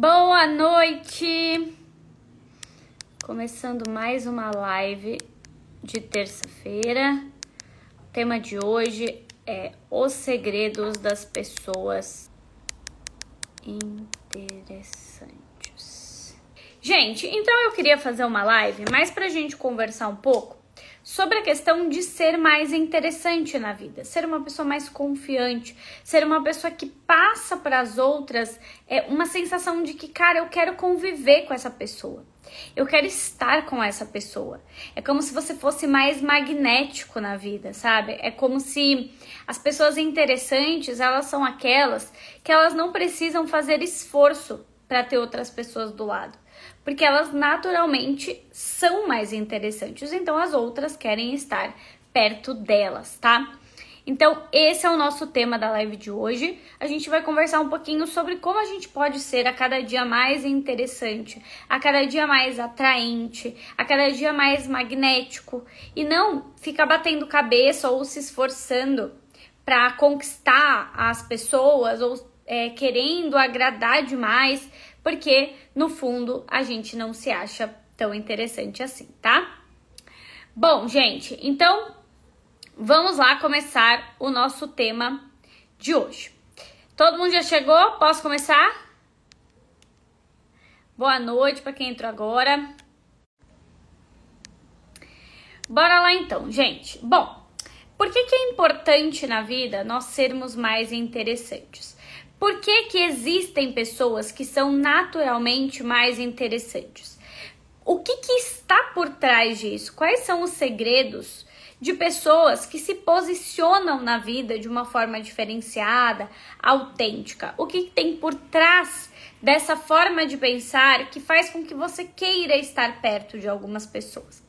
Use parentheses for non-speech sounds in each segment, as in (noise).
Boa noite! Começando mais uma live de terça-feira. O tema de hoje é os segredos das pessoas interessantes. Gente, então eu queria fazer uma live mais pra gente conversar um pouco sobre a questão de ser mais interessante na vida, ser uma pessoa mais confiante, ser uma pessoa que passa para as outras é uma sensação de que, cara, eu quero conviver com essa pessoa. Eu quero estar com essa pessoa. É como se você fosse mais magnético na vida, sabe? É como se as pessoas interessantes, elas são aquelas que elas não precisam fazer esforço para ter outras pessoas do lado porque elas naturalmente são mais interessantes, então as outras querem estar perto delas, tá? Então, esse é o nosso tema da live de hoje. A gente vai conversar um pouquinho sobre como a gente pode ser a cada dia mais interessante, a cada dia mais atraente, a cada dia mais magnético e não ficar batendo cabeça ou se esforçando para conquistar as pessoas ou é, querendo agradar demais porque no fundo a gente não se acha tão interessante assim, tá? Bom, gente, então vamos lá começar o nosso tema de hoje. Todo mundo já chegou? Posso começar? Boa noite para quem entrou agora. Bora lá então, gente. Bom, por que, que é importante na vida nós sermos mais interessantes? Por que, que existem pessoas que são naturalmente mais interessantes? O que, que está por trás disso? Quais são os segredos de pessoas que se posicionam na vida de uma forma diferenciada, autêntica? O que, que tem por trás dessa forma de pensar que faz com que você queira estar perto de algumas pessoas?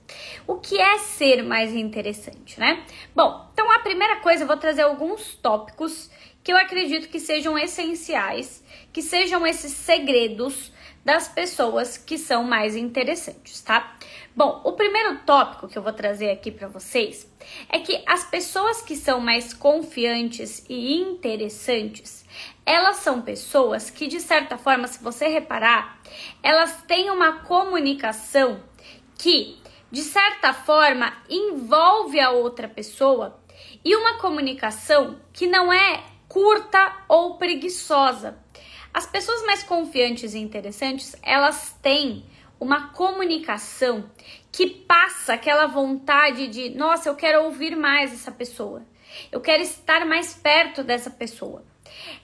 O que é ser mais interessante, né? Bom, então a primeira coisa eu vou trazer alguns tópicos que eu acredito que sejam essenciais, que sejam esses segredos das pessoas que são mais interessantes, tá? Bom, o primeiro tópico que eu vou trazer aqui para vocês é que as pessoas que são mais confiantes e interessantes, elas são pessoas que de certa forma, se você reparar, elas têm uma comunicação que de certa forma envolve a outra pessoa e uma comunicação que não é curta ou preguiçosa. As pessoas mais confiantes e interessantes, elas têm uma comunicação que passa aquela vontade de, nossa, eu quero ouvir mais essa pessoa. Eu quero estar mais perto dessa pessoa.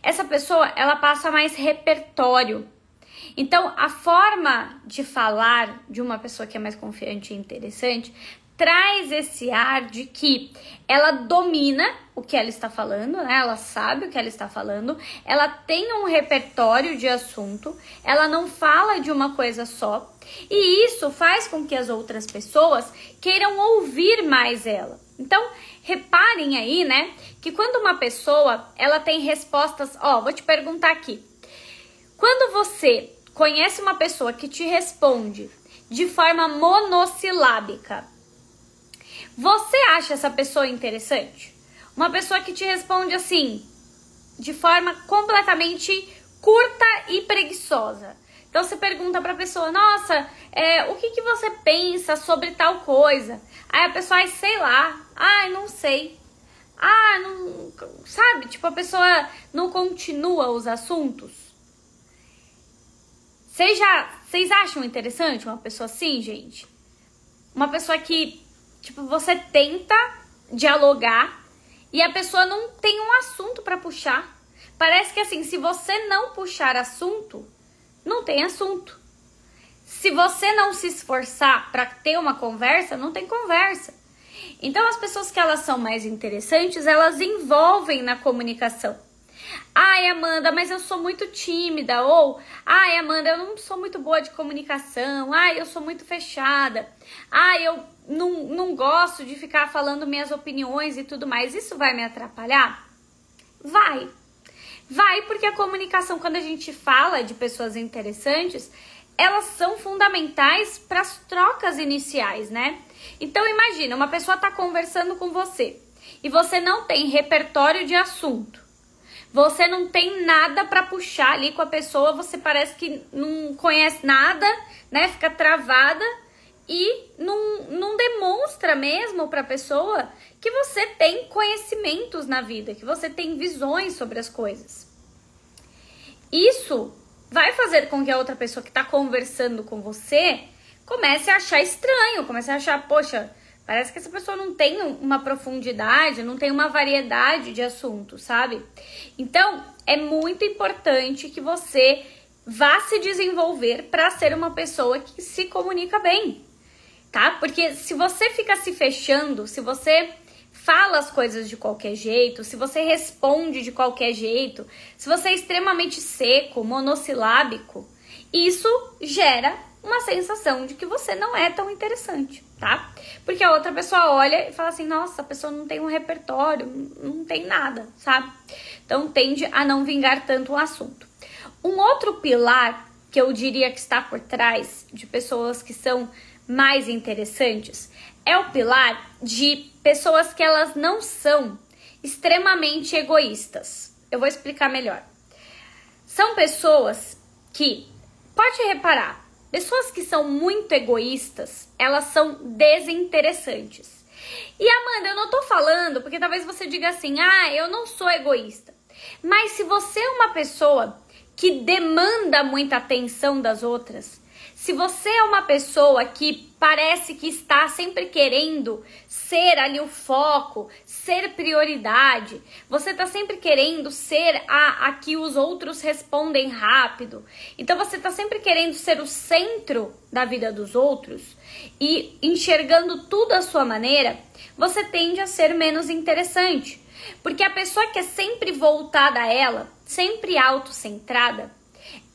Essa pessoa, ela passa mais repertório. Então, a forma de falar de uma pessoa que é mais confiante e interessante traz esse ar de que ela domina o que ela está falando, né? Ela sabe o que ela está falando, ela tem um repertório de assunto, ela não fala de uma coisa só, e isso faz com que as outras pessoas queiram ouvir mais ela. Então, reparem aí, né, que quando uma pessoa, ela tem respostas, ó, vou te perguntar aqui. Quando você conhece uma pessoa que te responde de forma monossilábica, você acha essa pessoa interessante? Uma pessoa que te responde assim, de forma completamente curta e preguiçosa. Então você pergunta para a pessoa: Nossa, é, o que, que você pensa sobre tal coisa? Aí a pessoa, ai, sei lá, ai, não sei. Ah, não. Sabe? Tipo, a pessoa não continua os assuntos. Vocês já. Vocês acham interessante uma pessoa assim, gente? Uma pessoa que Tipo, você tenta dialogar e a pessoa não tem um assunto para puxar. Parece que assim, se você não puxar assunto, não tem assunto. Se você não se esforçar para ter uma conversa, não tem conversa. Então, as pessoas que elas são mais interessantes, elas envolvem na comunicação. Ai, Amanda, mas eu sou muito tímida. Ou, ai, Amanda, eu não sou muito boa de comunicação. Ai, eu sou muito fechada. Ai, eu não, não gosto de ficar falando minhas opiniões e tudo mais, isso vai me atrapalhar? Vai. Vai, porque a comunicação, quando a gente fala de pessoas interessantes, elas são fundamentais para as trocas iniciais, né? Então imagina, uma pessoa está conversando com você e você não tem repertório de assunto. Você não tem nada para puxar ali com a pessoa, você parece que não conhece nada, né? Fica travada e não, não demonstra mesmo para a pessoa que você tem conhecimentos na vida, que você tem visões sobre as coisas. Isso vai fazer com que a outra pessoa que está conversando com você comece a achar estranho, comece a achar, poxa, parece que essa pessoa não tem uma profundidade, não tem uma variedade de assuntos, sabe? Então, é muito importante que você vá se desenvolver para ser uma pessoa que se comunica bem, tá? Porque se você fica se fechando, se você fala as coisas de qualquer jeito, se você responde de qualquer jeito, se você é extremamente seco, monossilábico, isso gera uma sensação de que você não é tão interessante, tá? Porque a outra pessoa olha e fala assim: nossa, a pessoa não tem um repertório, não tem nada, sabe? Então tende a não vingar tanto o assunto. Um outro pilar que eu diria que está por trás de pessoas que são mais interessantes é o pilar de pessoas que elas não são extremamente egoístas. Eu vou explicar melhor. São pessoas que, pode reparar, pessoas que são muito egoístas, elas são desinteressantes. E Amanda, eu não tô falando porque talvez você diga assim: "Ah, eu não sou egoísta". Mas se você é uma pessoa que demanda muita atenção das outras, se você é uma pessoa que parece que está sempre querendo ser ali o foco, ser prioridade, você está sempre querendo ser a, a que os outros respondem rápido, então você está sempre querendo ser o centro da vida dos outros e enxergando tudo à sua maneira, você tende a ser menos interessante. Porque a pessoa que é sempre voltada a ela, sempre autocentrada,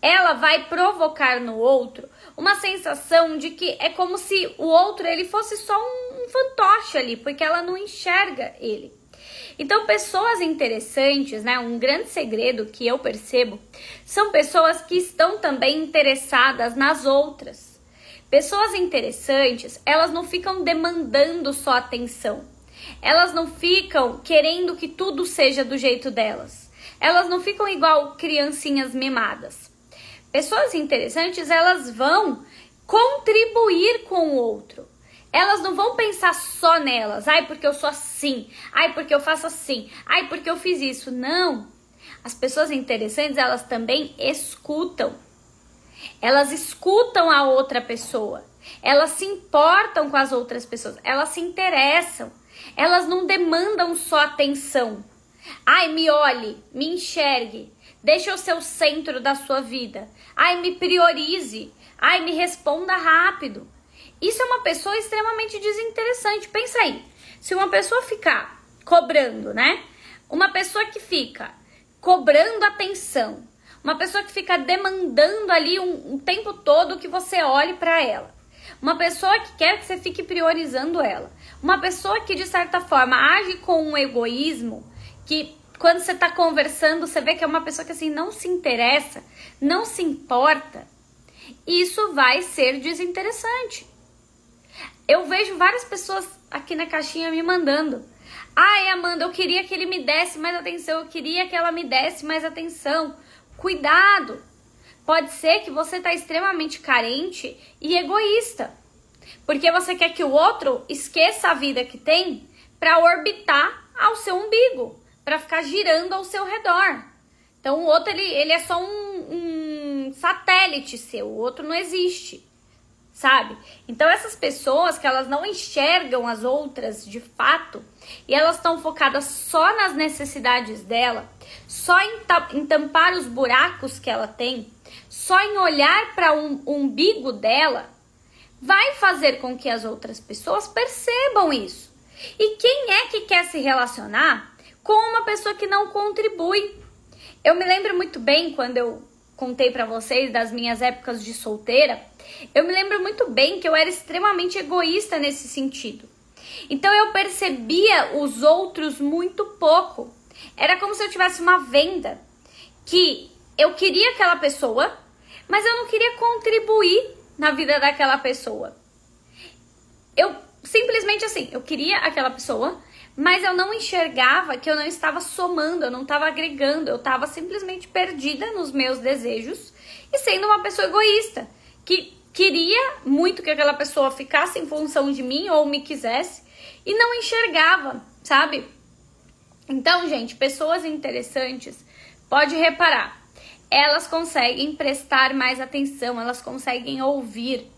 ela vai provocar no outro uma sensação de que é como se o outro ele fosse só um, fantoche ali, porque ela não enxerga ele. Então, pessoas interessantes, né? Um grande segredo que eu percebo são pessoas que estão também interessadas nas outras. Pessoas interessantes, elas não ficam demandando só atenção. Elas não ficam querendo que tudo seja do jeito delas. Elas não ficam igual criancinhas mimadas. Pessoas interessantes, elas vão contribuir com o outro. Elas não vão pensar só nelas. Ai, porque eu sou assim. Ai, porque eu faço assim. Ai, porque eu fiz isso. Não. As pessoas interessantes, elas também escutam. Elas escutam a outra pessoa. Elas se importam com as outras pessoas. Elas se interessam. Elas não demandam só atenção. Ai, me olhe, me enxergue. Deixa eu ser o centro da sua vida. Ai, me priorize. Ai, me responda rápido. Isso é uma pessoa extremamente desinteressante. Pensa aí. Se uma pessoa ficar cobrando, né? Uma pessoa que fica cobrando atenção, uma pessoa que fica demandando ali um, um tempo todo que você olhe para ela. Uma pessoa que quer que você fique priorizando ela. Uma pessoa que de certa forma age com um egoísmo que quando você está conversando, você vê que é uma pessoa que assim não se interessa, não se importa. Isso vai ser desinteressante. Eu vejo várias pessoas aqui na caixinha me mandando. Ai, Amanda, eu queria que ele me desse mais atenção, eu queria que ela me desse mais atenção. Cuidado! Pode ser que você está extremamente carente e egoísta. Porque você quer que o outro esqueça a vida que tem para orbitar ao seu umbigo para ficar girando ao seu redor. Então o outro ele, ele é só um, um satélite seu, o outro não existe, sabe? Então essas pessoas que elas não enxergam as outras de fato e elas estão focadas só nas necessidades dela, só em, em tampar os buracos que ela tem, só em olhar para o um, umbigo dela, vai fazer com que as outras pessoas percebam isso. E quem é que quer se relacionar com uma pessoa que não contribui. Eu me lembro muito bem quando eu contei para vocês das minhas épocas de solteira, eu me lembro muito bem que eu era extremamente egoísta nesse sentido. Então eu percebia os outros muito pouco. Era como se eu tivesse uma venda que eu queria aquela pessoa, mas eu não queria contribuir na vida daquela pessoa. Eu simplesmente assim, eu queria aquela pessoa, mas eu não enxergava que eu não estava somando, eu não estava agregando, eu estava simplesmente perdida nos meus desejos e sendo uma pessoa egoísta, que queria muito que aquela pessoa ficasse em função de mim ou me quisesse e não enxergava, sabe? Então, gente, pessoas interessantes, pode reparar, elas conseguem prestar mais atenção, elas conseguem ouvir,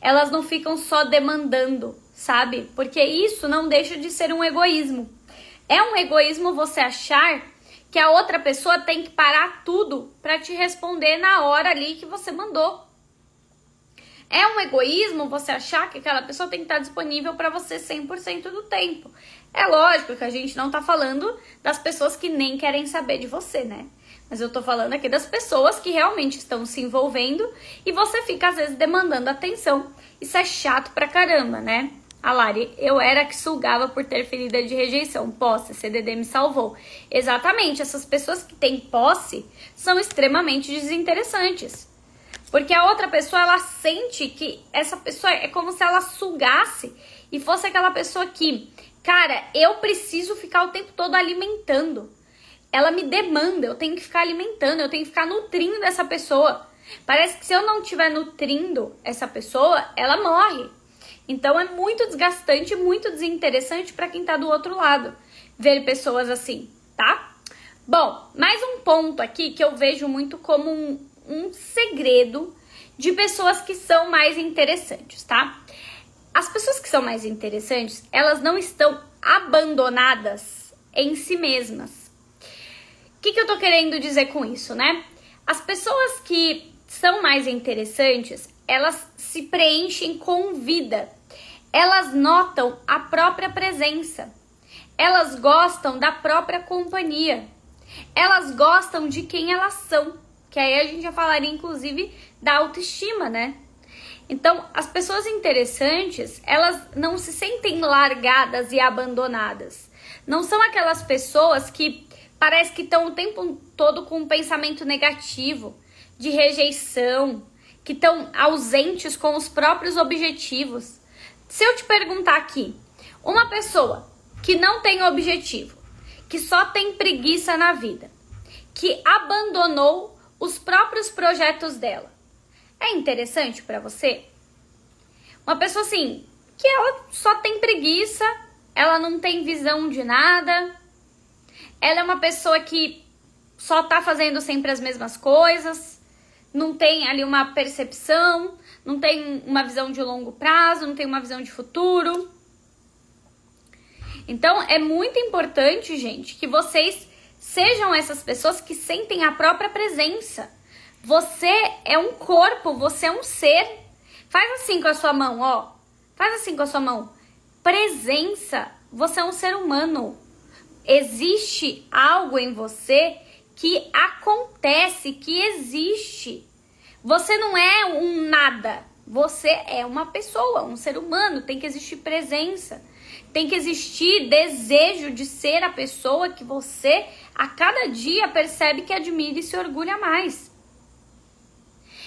elas não ficam só demandando, sabe? Porque isso não deixa de ser um egoísmo. É um egoísmo você achar que a outra pessoa tem que parar tudo para te responder na hora ali que você mandou. É um egoísmo você achar que aquela pessoa tem que estar disponível para você 100% do tempo. É lógico que a gente não tá falando das pessoas que nem querem saber de você, né? Mas eu tô falando aqui das pessoas que realmente estão se envolvendo e você fica às vezes demandando atenção. Isso é chato pra caramba, né? A Lari, eu era que sugava por ter ferida de rejeição. Posse, CDD me salvou. Exatamente, essas pessoas que têm posse são extremamente desinteressantes. Porque a outra pessoa, ela sente que essa pessoa é como se ela sugasse e fosse aquela pessoa que, cara, eu preciso ficar o tempo todo alimentando. Ela me demanda, eu tenho que ficar alimentando, eu tenho que ficar nutrindo essa pessoa. Parece que se eu não estiver nutrindo essa pessoa, ela morre. Então é muito desgastante, muito desinteressante para quem tá do outro lado ver pessoas assim, tá? Bom, mais um ponto aqui que eu vejo muito como um, um segredo de pessoas que são mais interessantes, tá? As pessoas que são mais interessantes, elas não estão abandonadas em si mesmas. O que, que eu tô querendo dizer com isso, né? As pessoas que são mais interessantes, elas se preenchem com vida elas notam a própria presença. Elas gostam da própria companhia. Elas gostam de quem elas são. Que aí a gente já falaria, inclusive, da autoestima, né? Então, as pessoas interessantes, elas não se sentem largadas e abandonadas. Não são aquelas pessoas que parece que estão o tempo todo com um pensamento negativo, de rejeição, que estão ausentes com os próprios objetivos. Se eu te perguntar aqui, uma pessoa que não tem objetivo, que só tem preguiça na vida, que abandonou os próprios projetos dela, é interessante para você? Uma pessoa assim, que ela só tem preguiça, ela não tem visão de nada, ela é uma pessoa que só tá fazendo sempre as mesmas coisas, não tem ali uma percepção, não tem uma visão de longo prazo, não tem uma visão de futuro. Então é muito importante, gente, que vocês sejam essas pessoas que sentem a própria presença. Você é um corpo, você é um ser. Faz assim com a sua mão, ó. Faz assim com a sua mão. Presença. Você é um ser humano. Existe algo em você que acontece, que existe. Você não é um nada. Você é uma pessoa, um ser humano. Tem que existir presença. Tem que existir desejo de ser a pessoa que você a cada dia percebe que admira e se orgulha mais.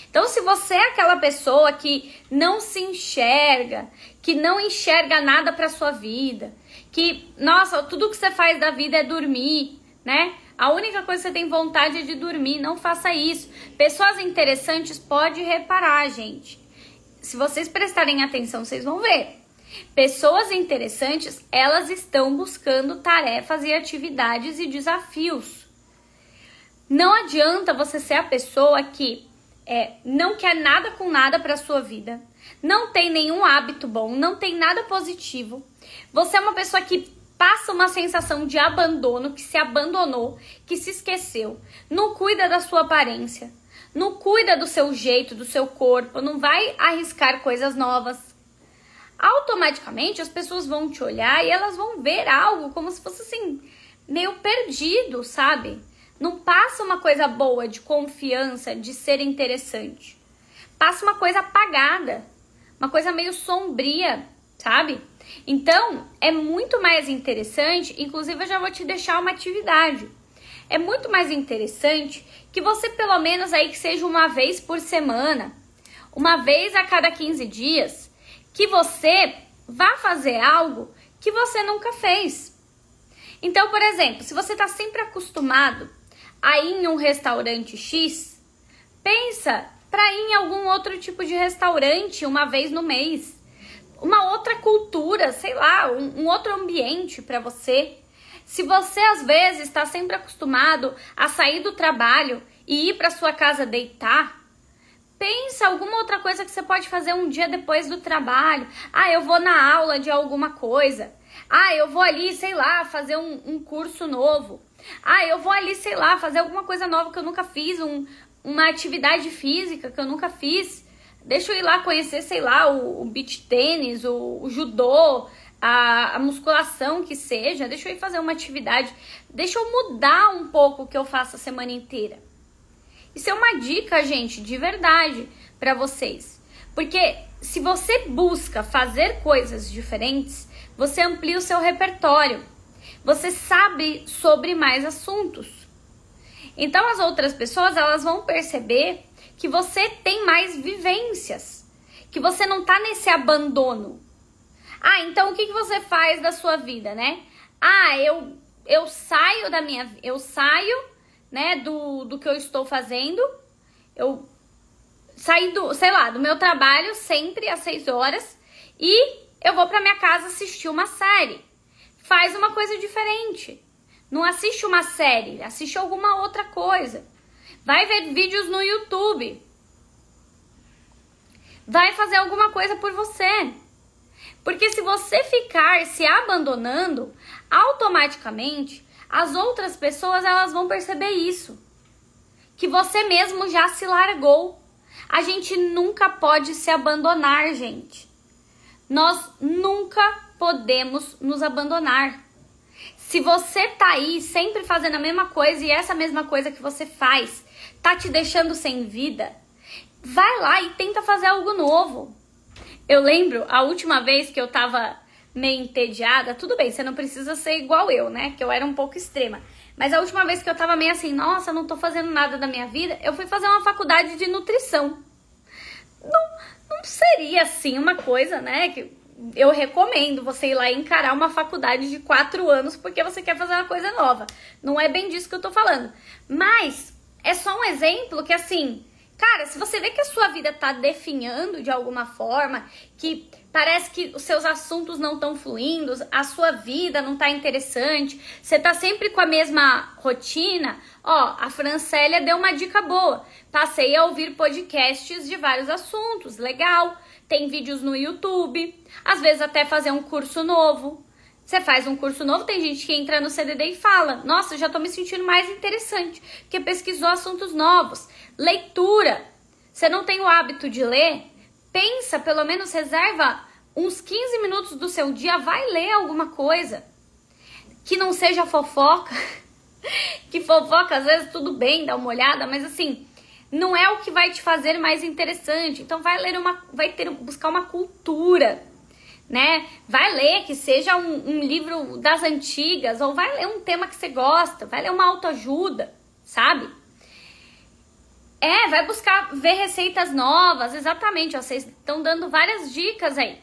Então, se você é aquela pessoa que não se enxerga, que não enxerga nada para sua vida, que, nossa, tudo que você faz da vida é dormir, né? A única coisa que você tem vontade é de dormir. Não faça isso. Pessoas interessantes pode reparar, gente. Se vocês prestarem atenção, vocês vão ver. Pessoas interessantes, elas estão buscando tarefas e atividades e desafios. Não adianta você ser a pessoa que é, não quer nada com nada para sua vida, não tem nenhum hábito bom, não tem nada positivo. Você é uma pessoa que passa uma sensação de abandono, que se abandonou, que se esqueceu, não cuida da sua aparência, não cuida do seu jeito, do seu corpo, não vai arriscar coisas novas. Automaticamente as pessoas vão te olhar e elas vão ver algo como se fosse assim, meio perdido, sabe? Não passa uma coisa boa de confiança, de ser interessante. Passa uma coisa apagada, uma coisa meio sombria, sabe? Então, é muito mais interessante, inclusive eu já vou te deixar uma atividade. É muito mais interessante que você pelo menos aí que seja uma vez por semana, uma vez a cada 15 dias, que você vá fazer algo que você nunca fez. Então, por exemplo, se você está sempre acostumado a ir em um restaurante X, pensa para ir em algum outro tipo de restaurante uma vez no mês. Uma outra cultura, sei lá, um, um outro ambiente para você. Se você às vezes está sempre acostumado a sair do trabalho e ir para sua casa deitar, pensa alguma outra coisa que você pode fazer um dia depois do trabalho. Ah, eu vou na aula de alguma coisa. Ah, eu vou ali, sei lá, fazer um, um curso novo. Ah, eu vou ali, sei lá, fazer alguma coisa nova que eu nunca fiz, um, uma atividade física que eu nunca fiz. Deixa eu ir lá conhecer, sei lá, o, o beach tênis, o, o judô, a, a, musculação que seja. Deixa eu ir fazer uma atividade. Deixa eu mudar um pouco o que eu faço a semana inteira. Isso é uma dica, gente, de verdade para vocês. Porque se você busca fazer coisas diferentes, você amplia o seu repertório. Você sabe sobre mais assuntos. Então as outras pessoas elas vão perceber que você tem mais vivências, que você não tá nesse abandono. Ah, então o que, que você faz da sua vida, né? Ah, eu eu saio da minha eu saio, né, do, do que eu estou fazendo. Eu saio do, sei lá, do meu trabalho sempre às 6 horas e eu vou para minha casa assistir uma série. Faz uma coisa diferente. Não assiste uma série, assiste alguma outra coisa. Vai ver vídeos no YouTube. Vai fazer alguma coisa por você. Porque se você ficar se abandonando, automaticamente as outras pessoas elas vão perceber isso. Que você mesmo já se largou. A gente nunca pode se abandonar, gente. Nós nunca podemos nos abandonar. Se você tá aí sempre fazendo a mesma coisa e essa mesma coisa que você faz tá te deixando sem vida, vai lá e tenta fazer algo novo. Eu lembro a última vez que eu tava meio entediada, tudo bem, você não precisa ser igual eu, né? Que eu era um pouco extrema. Mas a última vez que eu tava meio assim, nossa, não tô fazendo nada da minha vida, eu fui fazer uma faculdade de nutrição. Não, não seria assim uma coisa, né? Que eu recomendo você ir lá e encarar uma faculdade de quatro anos porque você quer fazer uma coisa nova. Não é bem disso que eu tô falando. Mas é só um exemplo que, assim, cara, se você vê que a sua vida tá definhando de alguma forma, que parece que os seus assuntos não estão fluindo, a sua vida não tá interessante, você tá sempre com a mesma rotina, ó, a Francélia deu uma dica boa. Passei a ouvir podcasts de vários assuntos, legal tem vídeos no YouTube, às vezes até fazer um curso novo. Você faz um curso novo, tem gente que entra no CDD e fala: Nossa, já tô me sentindo mais interessante, porque pesquisou assuntos novos. Leitura. Você não tem o hábito de ler? Pensa, pelo menos reserva uns 15 minutos do seu dia, vai ler alguma coisa. Que não seja fofoca. (laughs) que fofoca, às vezes tudo bem, dá uma olhada, mas assim, não é o que vai te fazer mais interessante. Então vai ler uma, vai ter buscar uma cultura, né? Vai ler que seja um, um livro das antigas ou vai ler um tema que você gosta, vai ler uma autoajuda, sabe? É, vai buscar ver receitas novas, exatamente. Vocês estão dando várias dicas aí.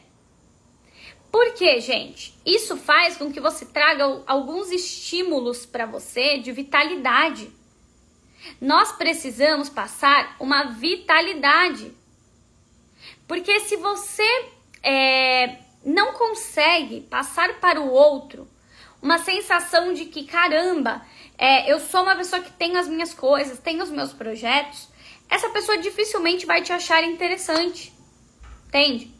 Por quê, gente? Isso faz com que você traga alguns estímulos para você de vitalidade. Nós precisamos passar uma vitalidade. Porque se você é, não consegue passar para o outro uma sensação de que, caramba, é, eu sou uma pessoa que tem as minhas coisas, tem os meus projetos, essa pessoa dificilmente vai te achar interessante. Entende?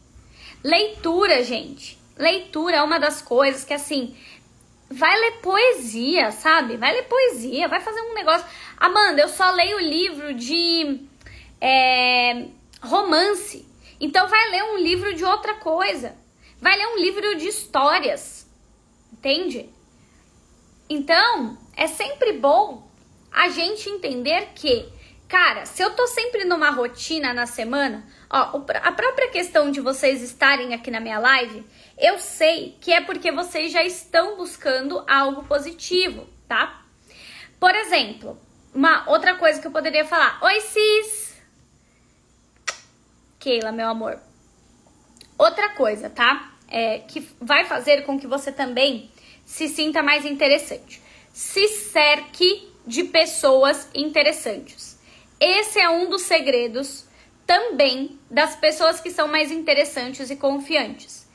Leitura, gente. Leitura é uma das coisas que, assim, vai ler poesia, sabe? Vai ler poesia, vai fazer um negócio. Amanda, eu só leio livro de é, romance. Então vai ler um livro de outra coisa. Vai ler um livro de histórias. Entende? Então, é sempre bom a gente entender que, cara, se eu tô sempre numa rotina na semana, ó, a própria questão de vocês estarem aqui na minha live eu sei que é porque vocês já estão buscando algo positivo, tá? Por exemplo, uma outra coisa que eu poderia falar. Oi, Cis! Keila, meu amor. Outra coisa, tá? É, que vai fazer com que você também se sinta mais interessante. Se cerque de pessoas interessantes. Esse é um dos segredos também das pessoas que são mais interessantes e confiantes.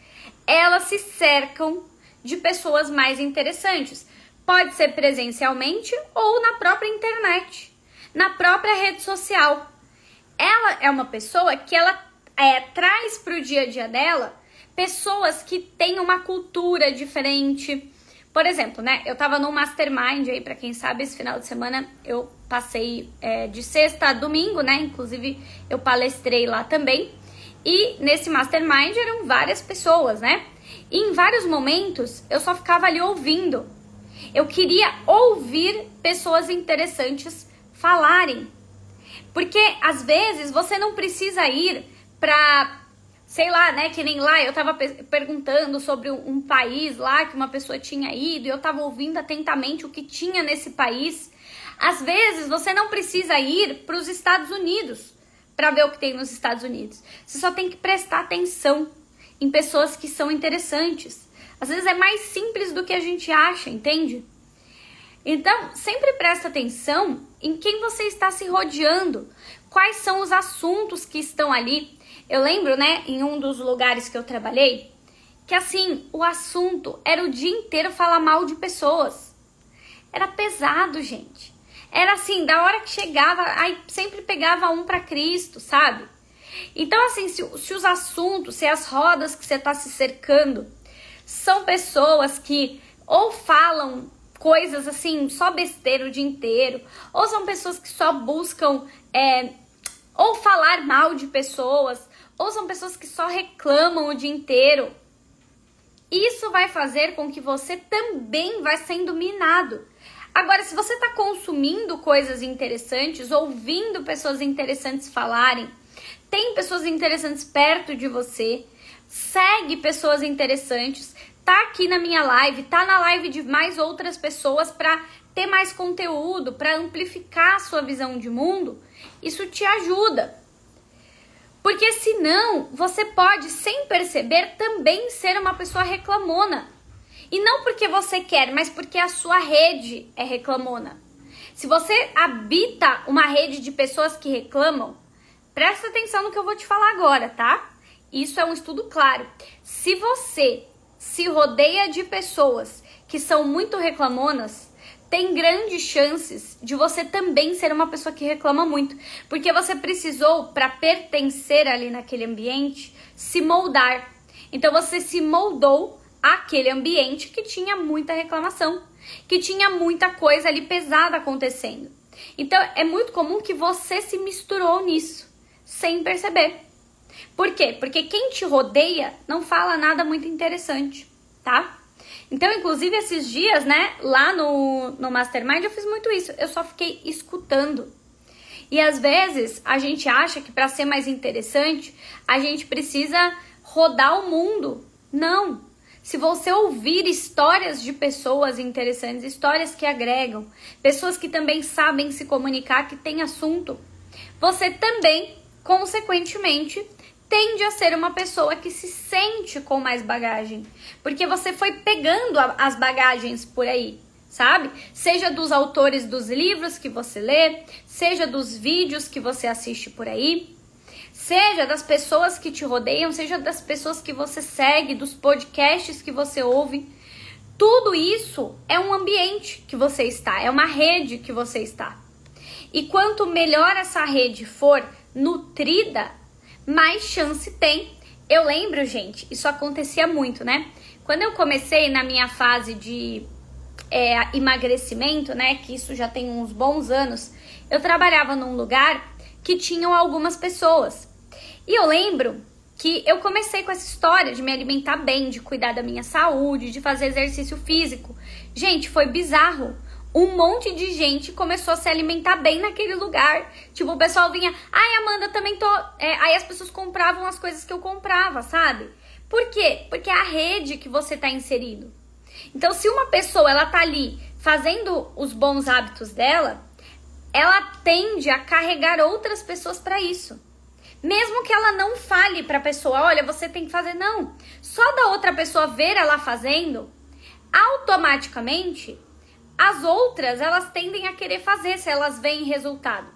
Elas se cercam de pessoas mais interessantes. Pode ser presencialmente ou na própria internet, na própria rede social. Ela é uma pessoa que ela é, traz para o dia a dia dela pessoas que têm uma cultura diferente. Por exemplo, né? Eu tava no mastermind aí, para quem sabe, esse final de semana eu passei é, de sexta a domingo, né? Inclusive eu palestrei lá também. E nesse mastermind eram várias pessoas, né? E em vários momentos eu só ficava ali ouvindo. Eu queria ouvir pessoas interessantes falarem. Porque às vezes você não precisa ir pra, sei lá, né, que nem lá eu tava perguntando sobre um país lá que uma pessoa tinha ido e eu tava ouvindo atentamente o que tinha nesse país. Às vezes você não precisa ir para os Estados Unidos para ver o que tem nos Estados Unidos. Você só tem que prestar atenção em pessoas que são interessantes. Às vezes é mais simples do que a gente acha, entende? Então, sempre presta atenção em quem você está se rodeando, quais são os assuntos que estão ali. Eu lembro, né, em um dos lugares que eu trabalhei, que assim, o assunto era o dia inteiro falar mal de pessoas. Era pesado, gente. Era assim, da hora que chegava, aí sempre pegava um para Cristo, sabe? Então, assim, se, se, os assuntos, se as rodas que você está se cercando são pessoas que ou falam coisas assim, só besteira o dia inteiro, ou são pessoas que só buscam é, ou falar mal de pessoas, ou são pessoas que só reclamam o dia inteiro. Isso vai fazer com que você também vá sendo minado. Agora, se você está consumindo coisas interessantes, ouvindo pessoas interessantes falarem, tem pessoas interessantes perto de você, segue pessoas interessantes, tá aqui na minha live, tá na live de mais outras pessoas para ter mais conteúdo, para amplificar a sua visão de mundo, isso te ajuda. Porque senão você pode, sem perceber, também ser uma pessoa reclamona. E não porque você quer, mas porque a sua rede é reclamona. Se você habita uma rede de pessoas que reclamam, presta atenção no que eu vou te falar agora, tá? Isso é um estudo claro. Se você se rodeia de pessoas que são muito reclamonas, tem grandes chances de você também ser uma pessoa que reclama muito, porque você precisou para pertencer ali naquele ambiente se moldar. Então você se moldou àquele ambiente que tinha muita reclamação, que tinha muita coisa ali pesada acontecendo. Então é muito comum que você se misturou nisso sem perceber. Por quê? Porque quem te rodeia não fala nada muito interessante, tá? Então, inclusive, esses dias, né, lá no, no Mastermind, eu fiz muito isso. Eu só fiquei escutando. E às vezes a gente acha que para ser mais interessante, a gente precisa rodar o mundo. Não. Se você ouvir histórias de pessoas interessantes, histórias que agregam, pessoas que também sabem se comunicar, que têm assunto, você também, consequentemente, tende a ser uma pessoa que se sente com mais bagagem, porque você foi pegando a, as bagagens por aí, sabe? Seja dos autores dos livros que você lê, seja dos vídeos que você assiste por aí, seja das pessoas que te rodeiam, seja das pessoas que você segue, dos podcasts que você ouve. Tudo isso é um ambiente que você está, é uma rede que você está. E quanto melhor essa rede for nutrida, mais chance tem. Eu lembro, gente, isso acontecia muito, né? Quando eu comecei na minha fase de é, emagrecimento, né? Que isso já tem uns bons anos, eu trabalhava num lugar que tinham algumas pessoas. E eu lembro que eu comecei com essa história de me alimentar bem, de cuidar da minha saúde, de fazer exercício físico. Gente, foi bizarro um monte de gente começou a se alimentar bem naquele lugar. Tipo, o pessoal vinha, ai, Amanda, também tô. É, aí as pessoas compravam as coisas que eu comprava, sabe? Por quê? Porque é a rede que você tá inserido. Então, se uma pessoa ela tá ali fazendo os bons hábitos dela, ela tende a carregar outras pessoas para isso. Mesmo que ela não fale para a pessoa, olha, você tem que fazer, não. Só da outra pessoa ver ela fazendo, automaticamente as outras elas tendem a querer fazer se elas veem resultado.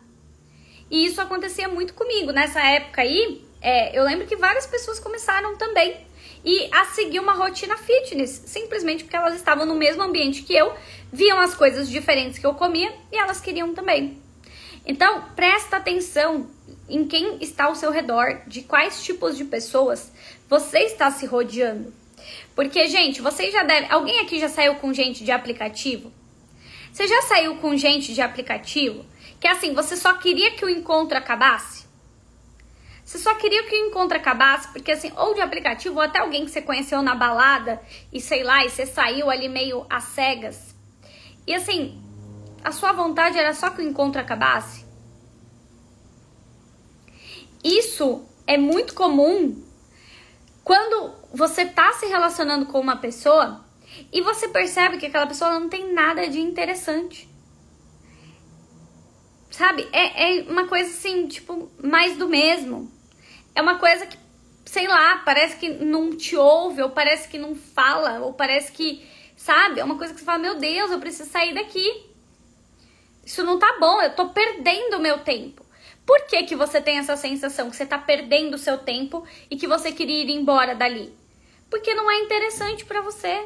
E isso acontecia muito comigo nessa época aí. É, eu lembro que várias pessoas começaram também e a seguir uma rotina fitness, simplesmente porque elas estavam no mesmo ambiente que eu, viam as coisas diferentes que eu comia e elas queriam também. Então, presta atenção em quem está ao seu redor, de quais tipos de pessoas você está se rodeando. Porque, gente, vocês já devem. Alguém aqui já saiu com gente de aplicativo? Você já saiu com gente de aplicativo que assim, você só queria que o encontro acabasse? Você só queria que o encontro acabasse porque assim, ou de aplicativo ou até alguém que você conheceu na balada e sei lá, e você saiu ali meio às cegas. E assim, a sua vontade era só que o encontro acabasse? Isso é muito comum quando você tá se relacionando com uma pessoa e você percebe que aquela pessoa não tem nada de interessante. Sabe? É, é uma coisa assim, tipo, mais do mesmo. É uma coisa que, sei lá, parece que não te ouve, ou parece que não fala, ou parece que, sabe? É uma coisa que você fala, meu Deus, eu preciso sair daqui. Isso não tá bom, eu tô perdendo o meu tempo. Por que, que você tem essa sensação que você tá perdendo o seu tempo e que você queria ir embora dali? Porque não é interessante para você.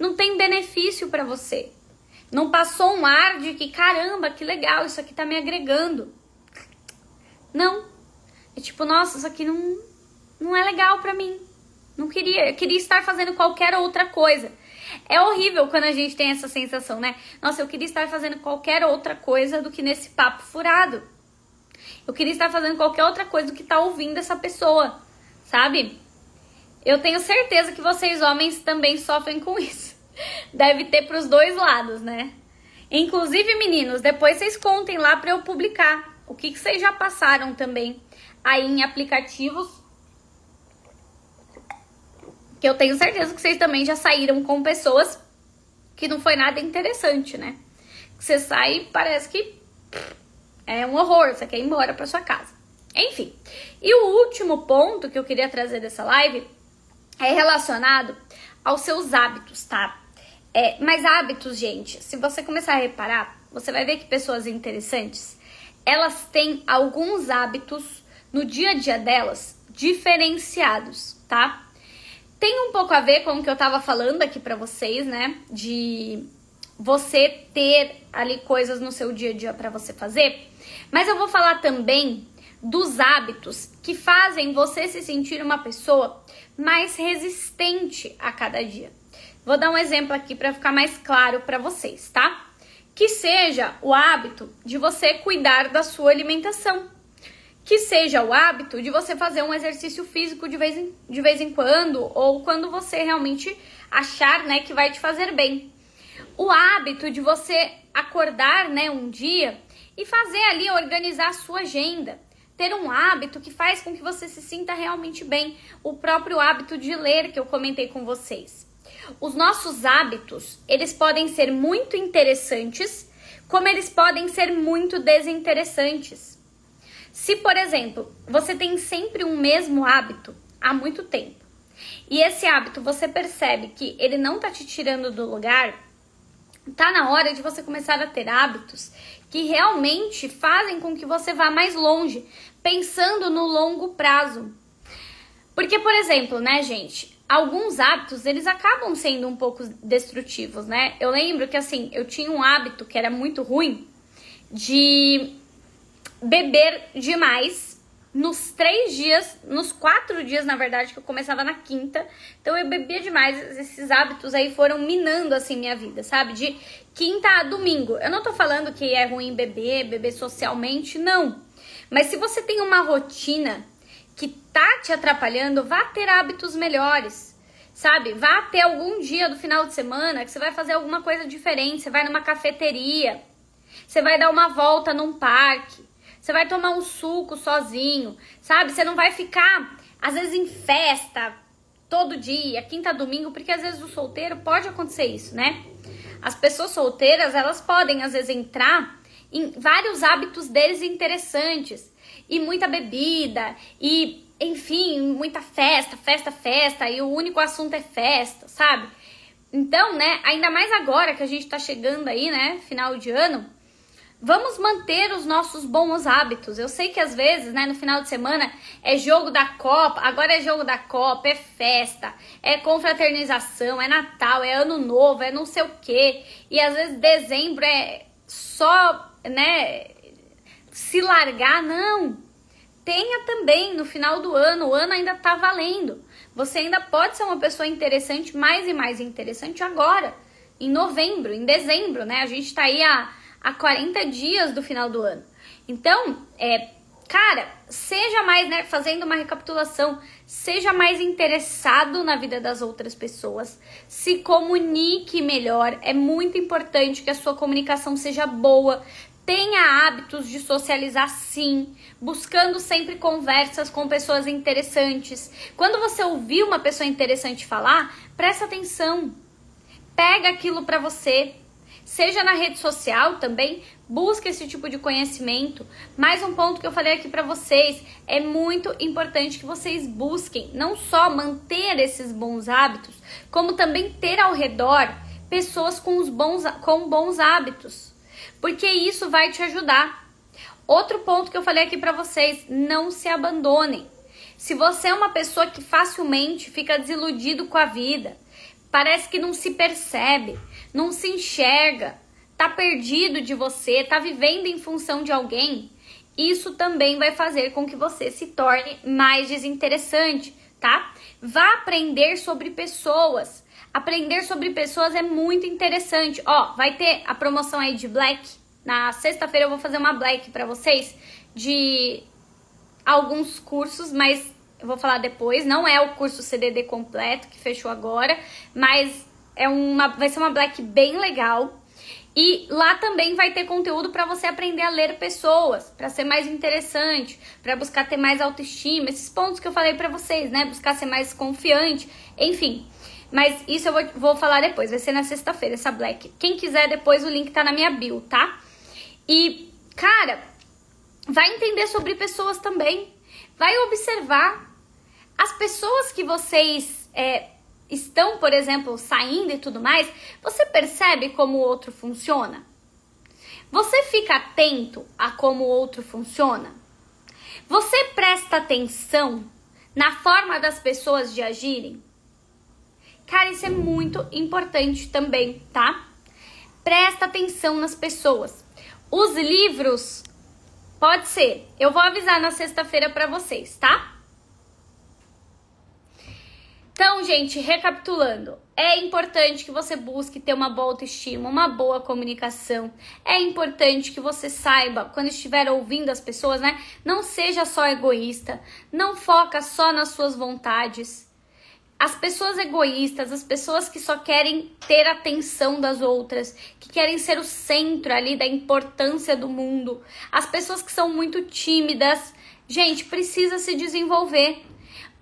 Não tem benefício para você. Não passou um ar de que, caramba, que legal, isso aqui tá me agregando. Não. É tipo, nossa, isso aqui não, não é legal para mim. Não queria, eu queria estar fazendo qualquer outra coisa. É horrível quando a gente tem essa sensação, né? Nossa, eu queria estar fazendo qualquer outra coisa do que nesse papo furado. Eu queria estar fazendo qualquer outra coisa do que tá ouvindo essa pessoa, sabe? Eu tenho certeza que vocês homens também sofrem com isso. (laughs) Deve ter para os dois lados, né? Inclusive, meninos, depois vocês contem lá para eu publicar o que, que vocês já passaram também aí em aplicativos. Que eu tenho certeza que vocês também já saíram com pessoas que não foi nada interessante, né? Você sai e parece que é um horror, você quer ir embora para sua casa. Enfim. E o último ponto que eu queria trazer dessa live é relacionado aos seus hábitos, tá? É, mas hábitos, gente, se você começar a reparar, você vai ver que pessoas interessantes, elas têm alguns hábitos no dia a dia delas diferenciados, tá? Tem um pouco a ver com o que eu tava falando aqui para vocês, né? De você ter ali coisas no seu dia a dia para você fazer. Mas eu vou falar também dos hábitos que fazem você se sentir uma pessoa mais resistente a cada dia. Vou dar um exemplo aqui para ficar mais claro para vocês, tá? Que seja o hábito de você cuidar da sua alimentação. Que seja o hábito de você fazer um exercício físico de vez em, de vez em quando, ou quando você realmente achar né, que vai te fazer bem. O hábito de você acordar né, um dia e fazer ali, organizar a sua agenda ter um hábito que faz com que você se sinta realmente bem, o próprio hábito de ler que eu comentei com vocês. Os nossos hábitos, eles podem ser muito interessantes, como eles podem ser muito desinteressantes. Se, por exemplo, você tem sempre um mesmo hábito há muito tempo, e esse hábito você percebe que ele não tá te tirando do lugar, tá na hora de você começar a ter hábitos que realmente fazem com que você vá mais longe, pensando no longo prazo. Porque, por exemplo, né, gente, alguns hábitos eles acabam sendo um pouco destrutivos, né? Eu lembro que assim, eu tinha um hábito que era muito ruim de beber demais nos três dias, nos quatro dias, na verdade, que eu começava na quinta. Então eu bebia demais. Esses hábitos aí foram minando assim minha vida, sabe? De quinta a domingo. Eu não tô falando que é ruim beber, beber socialmente, não. Mas se você tem uma rotina que tá te atrapalhando, vá ter hábitos melhores. Sabe? Vá ter algum dia do final de semana que você vai fazer alguma coisa diferente. Você vai numa cafeteria, você vai dar uma volta num parque, você vai tomar um suco sozinho, sabe? Você não vai ficar, às vezes, em festa todo dia, quinta, domingo, porque às vezes o solteiro pode acontecer isso, né? As pessoas solteiras, elas podem, às vezes, entrar em vários hábitos deles interessantes. E muita bebida, e enfim, muita festa, festa, festa, e o único assunto é festa, sabe? Então, né, ainda mais agora que a gente tá chegando aí, né, final de ano, vamos manter os nossos bons hábitos. Eu sei que às vezes, né, no final de semana é jogo da Copa, agora é jogo da Copa, é festa, é confraternização, é Natal, é Ano Novo, é não sei o quê. E às vezes dezembro é só, né, se largar, não. Tenha também no final do ano, o ano ainda tá valendo. Você ainda pode ser uma pessoa interessante, mais e mais interessante agora, em novembro, em dezembro, né? A gente tá aí a, a 40 dias do final do ano. Então, é, cara, seja mais, né, fazendo uma recapitulação, seja mais interessado na vida das outras pessoas, se comunique melhor. É muito importante que a sua comunicação seja boa, Tenha hábitos de socializar sim, buscando sempre conversas com pessoas interessantes. Quando você ouvir uma pessoa interessante falar, presta atenção. Pega aquilo para você. Seja na rede social também, busque esse tipo de conhecimento. Mais um ponto que eu falei aqui para vocês, é muito importante que vocês busquem não só manter esses bons hábitos, como também ter ao redor pessoas com os bons com bons hábitos porque isso vai te ajudar. Outro ponto que eu falei aqui para vocês, não se abandonem. Se você é uma pessoa que facilmente fica desiludido com a vida, parece que não se percebe, não se enxerga, tá perdido de você, tá vivendo em função de alguém, isso também vai fazer com que você se torne mais desinteressante, tá? Vá aprender sobre pessoas. Aprender sobre pessoas é muito interessante. Ó, vai ter a promoção aí de Black. Na sexta-feira eu vou fazer uma Black para vocês de alguns cursos, mas eu vou falar depois. Não é o curso CDD completo que fechou agora, mas é uma, vai ser uma Black bem legal. E lá também vai ter conteúdo para você aprender a ler pessoas, para ser mais interessante, para buscar ter mais autoestima, esses pontos que eu falei para vocês, né? Buscar ser mais confiante, enfim. Mas isso eu vou, vou falar depois, vai ser na sexta-feira essa Black. Quem quiser depois o link tá na minha bio, tá? E, cara, vai entender sobre pessoas também. Vai observar as pessoas que vocês é, estão, por exemplo, saindo e tudo mais. Você percebe como o outro funciona? Você fica atento a como o outro funciona? Você presta atenção na forma das pessoas de agirem? Cara, isso é muito importante também, tá? Presta atenção nas pessoas. Os livros, pode ser. Eu vou avisar na sexta-feira para vocês, tá? Então, gente, recapitulando, é importante que você busque ter uma boa autoestima, uma boa comunicação. É importante que você saiba, quando estiver ouvindo as pessoas, né? Não seja só egoísta, não foca só nas suas vontades as pessoas egoístas, as pessoas que só querem ter atenção das outras, que querem ser o centro ali da importância do mundo, as pessoas que são muito tímidas, gente, precisa se desenvolver.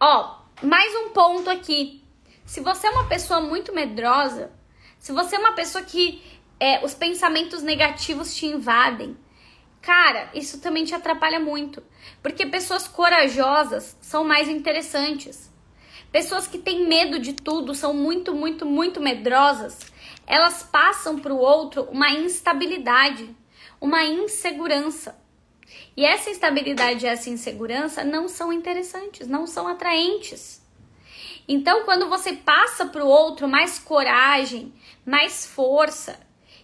Ó, mais um ponto aqui. Se você é uma pessoa muito medrosa, se você é uma pessoa que é, os pensamentos negativos te invadem, cara, isso também te atrapalha muito. Porque pessoas corajosas são mais interessantes. Pessoas que têm medo de tudo, são muito, muito, muito medrosas, elas passam para o outro uma instabilidade, uma insegurança. E essa instabilidade e essa insegurança não são interessantes, não são atraentes. Então, quando você passa para o outro mais coragem, mais força,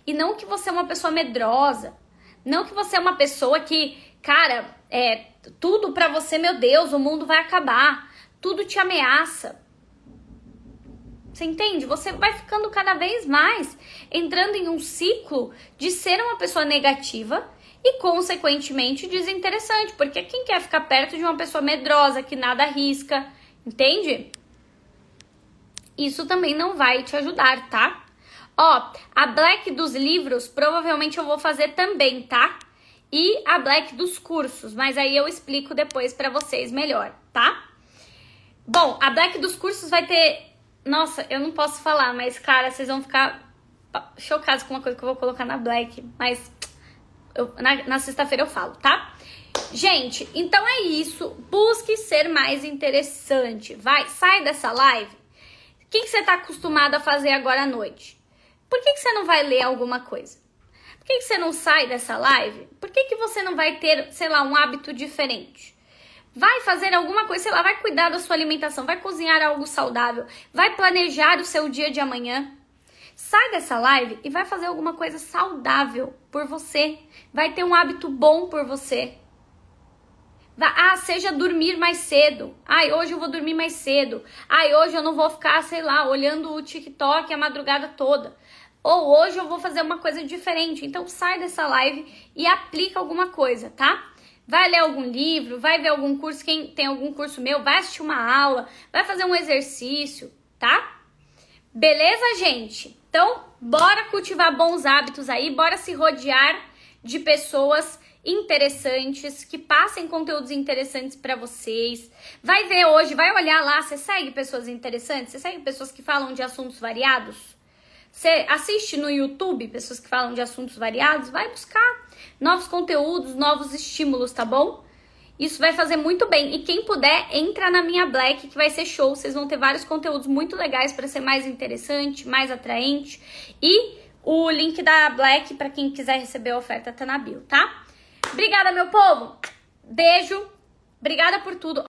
e não que você é uma pessoa medrosa, não que você é uma pessoa que, cara, é tudo para você, meu Deus, o mundo vai acabar tudo te ameaça. Você entende? Você vai ficando cada vez mais entrando em um ciclo de ser uma pessoa negativa e, consequentemente, desinteressante. Porque quem quer ficar perto de uma pessoa medrosa, que nada arrisca, entende? Isso também não vai te ajudar, tá? Ó, a Black dos livros provavelmente eu vou fazer também, tá? E a Black dos cursos, mas aí eu explico depois para vocês melhor, tá? Bom, a Black dos cursos vai ter. Nossa, eu não posso falar, mas cara, vocês vão ficar chocados com uma coisa que eu vou colocar na Black. Mas eu, na, na sexta-feira eu falo, tá? Gente, então é isso. Busque ser mais interessante. Vai, sai dessa live que, que você está acostumado a fazer agora à noite? Por que, que você não vai ler alguma coisa? Por que, que você não sai dessa live? Por que, que você não vai ter, sei lá, um hábito diferente? Vai fazer alguma coisa, sei lá, vai cuidar da sua alimentação, vai cozinhar algo saudável, vai planejar o seu dia de amanhã. Sai dessa live e vai fazer alguma coisa saudável por você. Vai ter um hábito bom por você. Ah, seja dormir mais cedo. Ai, hoje eu vou dormir mais cedo. Ai, hoje eu não vou ficar, sei lá, olhando o TikTok a madrugada toda. Ou hoje eu vou fazer uma coisa diferente. Então sai dessa live e aplica alguma coisa, tá? Vai ler algum livro, vai ver algum curso, quem tem algum curso meu, vai assistir uma aula, vai fazer um exercício, tá? Beleza, gente? Então, bora cultivar bons hábitos aí, bora se rodear de pessoas interessantes, que passem conteúdos interessantes para vocês. Vai ver hoje, vai olhar lá, você segue pessoas interessantes? Você segue pessoas que falam de assuntos variados? Você assiste no YouTube pessoas que falam de assuntos variados? Vai buscar novos conteúdos, novos estímulos, tá bom? Isso vai fazer muito bem. E quem puder, entra na minha Black, que vai ser show. Vocês vão ter vários conteúdos muito legais para ser mais interessante, mais atraente. E o link da Black, para quem quiser receber a oferta, tá na bio, tá? Obrigada, meu povo. Beijo. Obrigada por tudo.